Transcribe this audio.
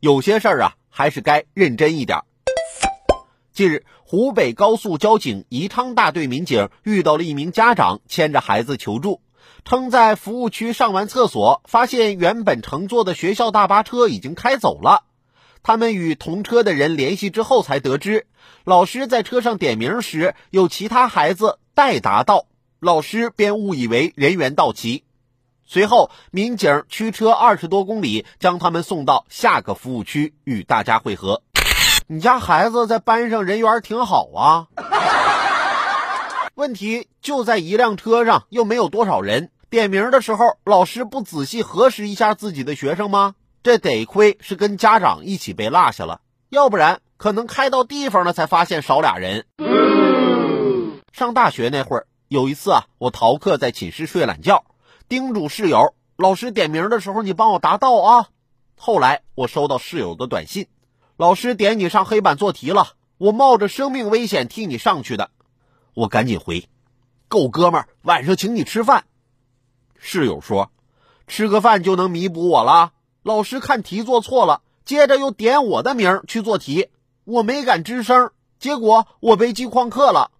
有些事儿啊，还是该认真一点。近日，湖北高速交警宜昌大队民警遇到了一名家长牵着孩子求助，称在服务区上完厕所，发现原本乘坐的学校大巴车已经开走了。他们与同车的人联系之后，才得知老师在车上点名时有其他孩子待达到，老师便误以为人员到齐。随后，民警驱车二十多公里，将他们送到下个服务区与大家会合。你家孩子在班上人缘挺好啊，问题就在一辆车上，又没有多少人。点名的时候，老师不仔细核实一下自己的学生吗？这得亏是跟家长一起被落下了，要不然可能开到地方了才发现少俩人。上大学那会儿，有一次啊，我逃课在寝室睡懒觉，叮嘱室友，老师点名的时候你帮我答到啊。后来我收到室友的短信。老师点你上黑板做题了，我冒着生命危险替你上去的，我赶紧回，够哥们儿，晚上请你吃饭。室友说，吃个饭就能弥补我了？老师看题做错了，接着又点我的名去做题，我没敢吱声，结果我被记旷课了。